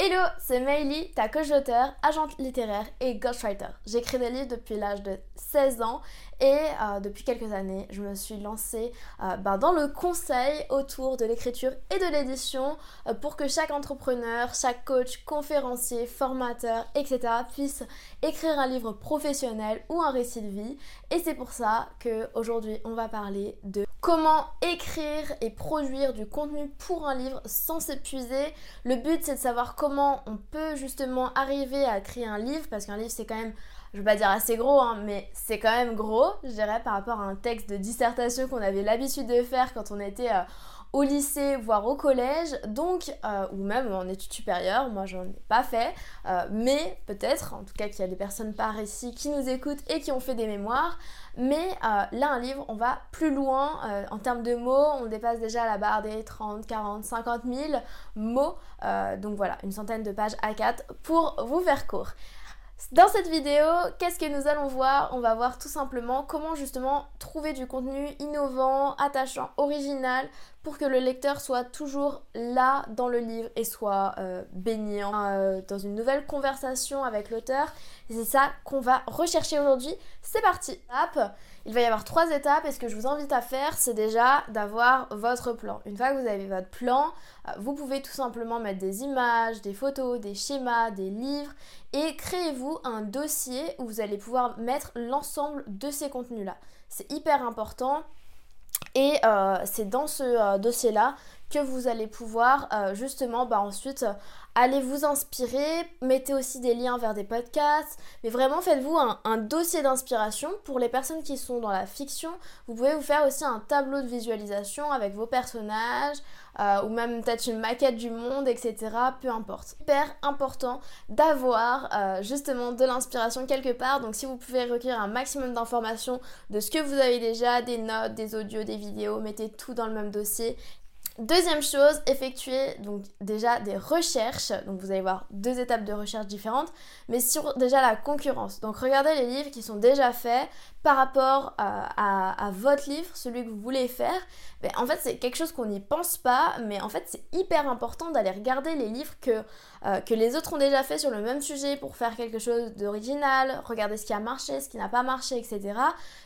Hello, c'est Meili, ta coach d'auteur, agente littéraire et ghostwriter. J'écris des livres depuis l'âge de 16 ans et euh, depuis quelques années, je me suis lancée euh, ben, dans le conseil autour de l'écriture et de l'édition euh, pour que chaque entrepreneur, chaque coach, conférencier, formateur, etc. puisse écrire un livre professionnel ou un récit de vie. Et c'est pour ça qu'aujourd'hui, on va parler de comment écrire et produire du contenu pour un livre sans s'épuiser. Le but, c'est de savoir comment on peut justement arriver à créer un livre parce qu'un livre, c'est quand même je veux pas dire assez gros, hein, mais c'est quand même gros, je dirais, par rapport à un texte de dissertation qu'on avait l'habitude de faire quand on était euh, au lycée, voire au collège, donc, euh, ou même en études supérieures, moi j'en ai pas fait, euh, mais peut-être, en tout cas qu'il y a des personnes par ici qui nous écoutent et qui ont fait des mémoires, mais là un livre, on va plus loin en termes de mots, on dépasse déjà la barre des 30, 40, 50 000 mots, donc voilà, une centaine de pages A4 pour vous faire court. Dans cette vidéo, qu'est-ce que nous allons voir? On va voir tout simplement comment justement trouver du contenu innovant, attachant, original pour que le lecteur soit toujours là dans le livre et soit euh, baignant euh, dans une nouvelle conversation avec l'auteur. C'est ça qu'on va rechercher aujourd'hui. C'est parti Il va y avoir trois étapes et ce que je vous invite à faire, c'est déjà d'avoir votre plan. Une fois que vous avez votre plan, euh, vous pouvez tout simplement mettre des images, des photos, des schémas, des livres et créez-vous un dossier où vous allez pouvoir mettre l'ensemble de ces contenus-là. C'est hyper important. Et euh, c'est dans ce euh, dossier-là que vous allez pouvoir euh, justement bah, ensuite aller vous inspirer, mettez aussi des liens vers des podcasts, mais vraiment faites-vous un, dossier d'inspiration pour les personnes qui sont dans la fiction. Vous pouvez vous faire aussi un tableau de visualisation avec vos personnages, euh, ou même peut-être une maquette du monde, etc. Peu importe. Hyper important d'avoir euh, justement de l'inspiration quelque part. Donc si vous pouvez recueillir un maximum d'informations de ce que vous avez déjà, des notes, des audios, des vidéos, mettez tout dans le même dossier Deuxième chose, effectuer donc déjà des recherches. Donc vous allez voir deux étapes de recherche différentes, mais sur déjà la concurrence. Donc regardez les livres qui sont déjà faits par rapport euh, à, votre livre, celui que vous voulez faire. En fait, c'est quelque chose qu'on n'y pense pas, mais en fait, c'est hyper important d'aller regarder les livres que, euh, que les autres ont déjà fait sur le même sujet pour faire quelque chose d'original, regarder ce qui a marché, ce qui n'a pas marché, etc.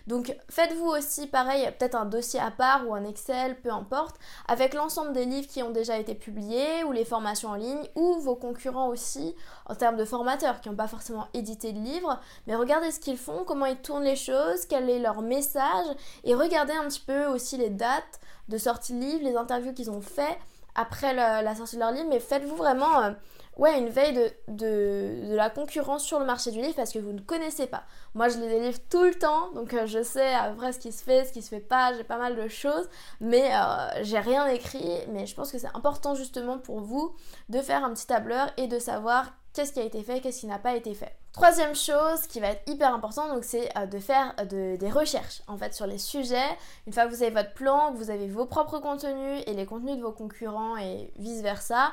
Donc faites-vous aussi pareil, peut-être un dossier à part ou un Excel, peu importe, avec l'ensemble des livres qui ont déjà été publiés ou les formations en ligne ou vos concurrents aussi en termes de formateurs qui n'ont pas forcément édité de livres, mais regardez ce qu'ils font, comment ils tournent les choses, quel est leur message et regardez un petit peu aussi les dates de sortie de livres, les interviews qu'ils ont fait après la sortie de leur livre, mais faites-vous vraiment euh, une veille de, la concurrence sur le marché du livre parce que vous ne connaissez pas. Moi, je lis des livres tout le temps, donc euh, je sais à peu près ce qui se fait, ce qui se fait pas, j'ai pas mal de choses, mais euh, j'ai rien écrit. Mais je pense que c'est important justement pour vous de faire un petit tableur et de savoir qu'est-ce qui a été fait, qu'est-ce qui n'a pas été fait. Troisième chose qui va être hyper important, donc c'est euh, de faire des recherches en fait sur les sujets. Une fois que vous avez votre plan, que vous avez vos propres contenus et les contenus de vos concurrents et vice versa,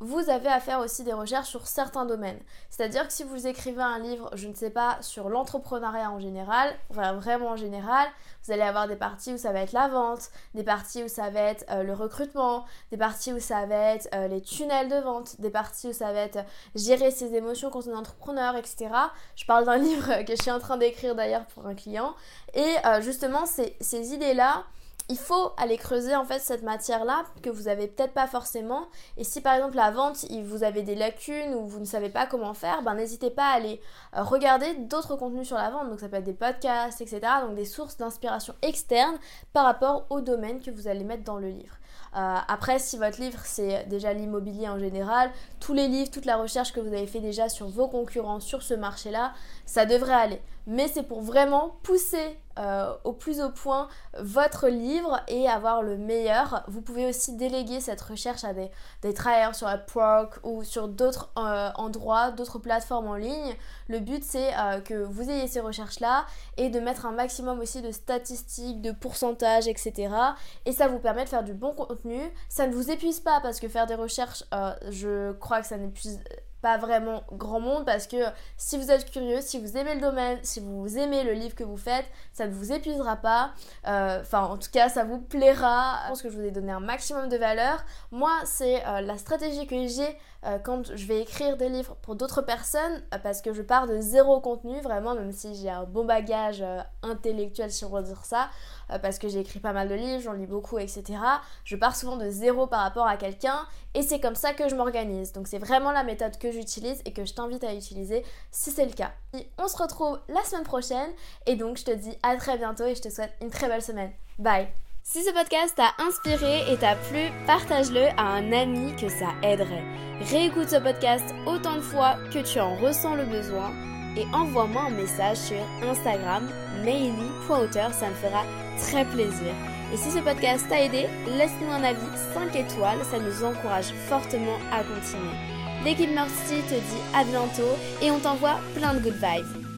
vous avez à faire aussi des recherches sur certains domaines. C'est-à-dire que si vous écrivez un livre, je ne sais pas, sur l'entrepreneuriat en général, vraiment en général, vous allez avoir des parties où ça va être la vente, des parties où ça va être euh, le recrutement, des parties où ça va être euh, les tunnels de vente, des parties où ça va être gérer ses émotions quand on est entrepreneur, etc. Je parle d'un livre que je suis en train d'écrire d'ailleurs pour un client. Et euh, justement, ces idées-là, il faut aller creuser en fait cette matière-là que vous avez peut-être pas forcément. Et si par exemple la vente, vous avez des lacunes ou vous ne savez pas comment faire, ben n'hésitez pas à aller euh, regarder d'autres contenus sur la vente. Donc ça peut être des podcasts, etc. Donc des sources d'inspiration externes par rapport au domaine que vous allez mettre dans le livre. Euh, après, si votre livre c'est déjà l'immobilier en général, tous les livres, toute la recherche que vous avez fait déjà sur vos concurrents sur ce marché-là, ça devrait aller. mais c'est pour vraiment pousser euh, au plus au point votre livre et avoir le meilleur. Vous pouvez aussi déléguer cette recherche à des, des travailleurs sur Upwork ou sur d'autres euh, endroits, d'autres plateformes en ligne. Le but c'est que vous ayez ces recherches-là et de mettre un maximum aussi de statistiques, de pourcentages, etc. Et ça vous permet de faire du bon contenu. Ça ne vous épuise pas parce que faire des recherches, je crois que ça n'épuise pas vraiment grand monde parce que si vous êtes curieux, si vous aimez le domaine, si vous aimez le livre que vous faites, ça ne vous épuisera pas. Euh, enfin, en tout cas, ça vous plaira. Je pense que je vous ai donné un maximum de valeur. Moi, c'est euh, la stratégie que j'ai euh, quand je vais écrire des livres pour d'autres personnes parce que je pars de zéro contenu, vraiment, même si j'ai un bon bagage intellectuel, si on veut dire ça, parce que j'ai écrit pas mal de livres, j'en lis beaucoup, etc. Je pars souvent de zéro par rapport à quelqu'un et c'est comme ça que je m'organise. Donc, c'est vraiment la méthode que j'utilise et que je t'invite à utiliser si c'est le cas. on se retrouve la semaine prochaine et donc je te dis à très bientôt et je te souhaite une très belle semaine. Bye si ce podcast t'a inspiré et t'a plu, partage-le à un ami que ça aiderait. Réécoute ce podcast autant de fois que tu en ressens le besoin et envoie-moi un message sur Instagram, maily.auteur, ça me fera très plaisir. Et si ce podcast t'a aidé, laisse-nous un avis 5 étoiles, ça nous encourage fortement à continuer. L'équipe Mercy te dit à bientôt et on t'envoie plein de good vibes.